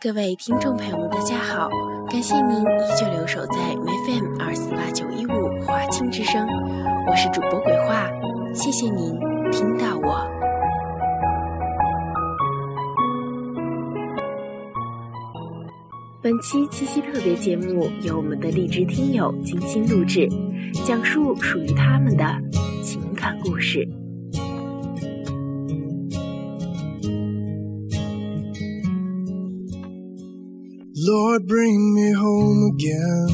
各位听众朋友们，大家好！感谢您依旧留守在 FM 二四八九一五华清之声，我是主播鬼话，谢谢您听到我。本期七夕特别节目由我们的荔枝听友精心录制，讲述属于他们的情感故事。Lord, bring me home again.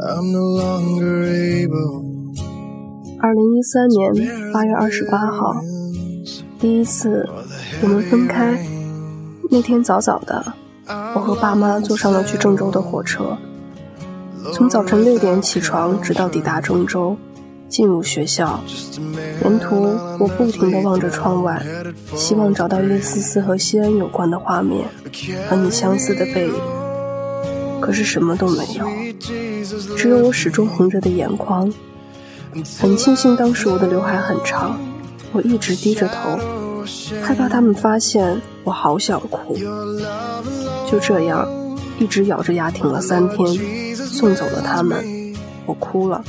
I'm no longer able. 二零一三年八月二十八号，第一次我们分开。那天早早的，我和爸妈坐上了去郑州的火车。从早晨六点起床，直到抵达郑州。进入学校，沿途我不停地望着窗外，希望找到一丝丝和西安有关的画面，和你相似的背影。可是什么都没有，只有我始终红着的眼眶。很庆幸当时我的刘海很长，我一直低着头，害怕他们发现我好想哭。就这样，一直咬着牙挺了三天，送走了他们，我哭了。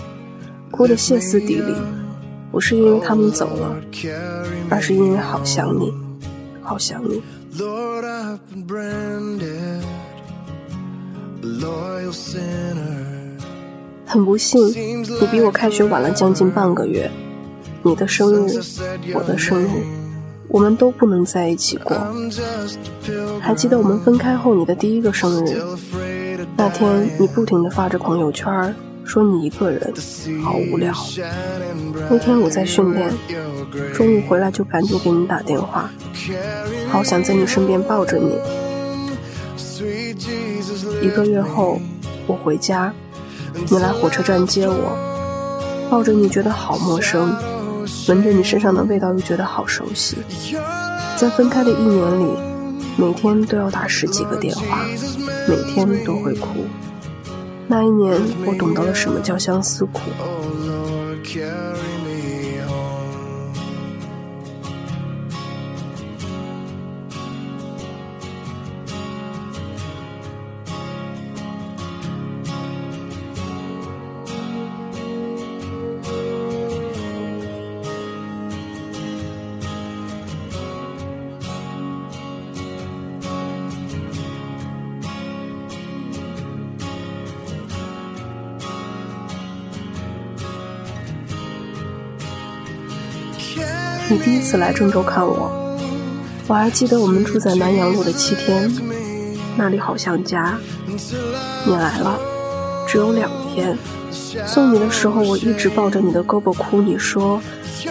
哭得歇斯底里，不是因为他们走了，而是因为好想你，好想你。很不幸，你比我开学晚了将近半个月。你的生日，我的生日，我们都不能在一起过。还记得我们分开后你的第一个生日，那天你不停地发着朋友圈。说你一个人好无聊。那天我在训练，中午回来就赶紧给你打电话，好想在你身边抱着你。一个月后，我回家，你来火车站接我，抱着你觉得好陌生，闻着你身上的味道又觉得好熟悉。在分开的一年里，每天都要打十几个电话，每天都会哭。那一年，我懂得了什么叫相思苦。你第一次来郑州看我，我还记得我们住在南阳路的七天，那里好像家。你来了，只有两天。送你的时候，我一直抱着你的胳膊哭。你说，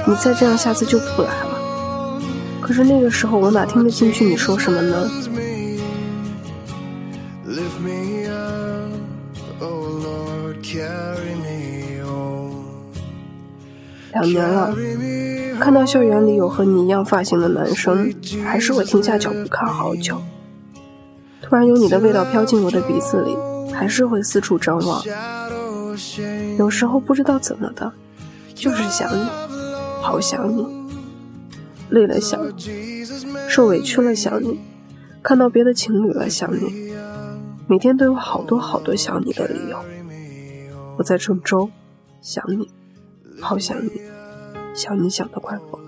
你再这样，下次就不来了。可是那个时候，我哪听得进去你说什么呢？两年了。看到校园里有和你一样发型的男生，还是会停下脚步看好久。突然有你的味道飘进我的鼻子里，还是会四处张望。有时候不知道怎么的，就是想你，好想你。累了想你，受委屈了想你，看到别的情侣了想你。每天都有好多好多想你的理由。我在郑州，想你，好想你。想你想的快疯。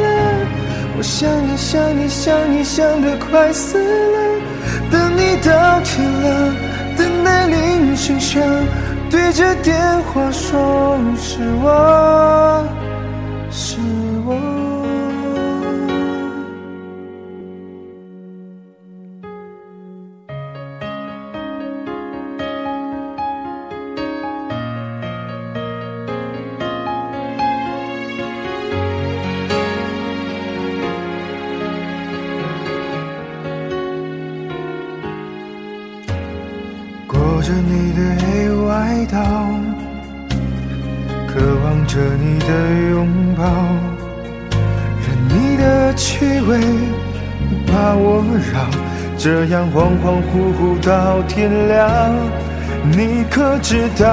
了。我想你想你想你想得快死了，等你到天亮，等待铃声响，对着电话说是我，是着你的黑外套，渴望着你的拥抱，任你的气味把我绕，这样恍恍惚惚到天亮，你可知道？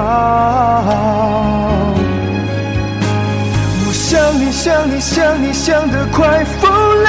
我想你想你想你想得快疯了。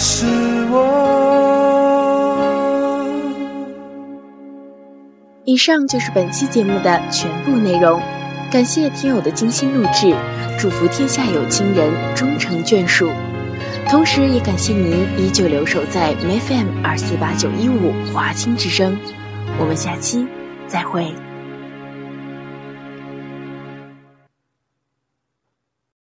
是我。以上就是本期节目的全部内容，感谢听友的精心录制，祝福天下有情人终成眷属，同时也感谢您依旧留守在 FM 二四八九一五华清之声，我们下期再会。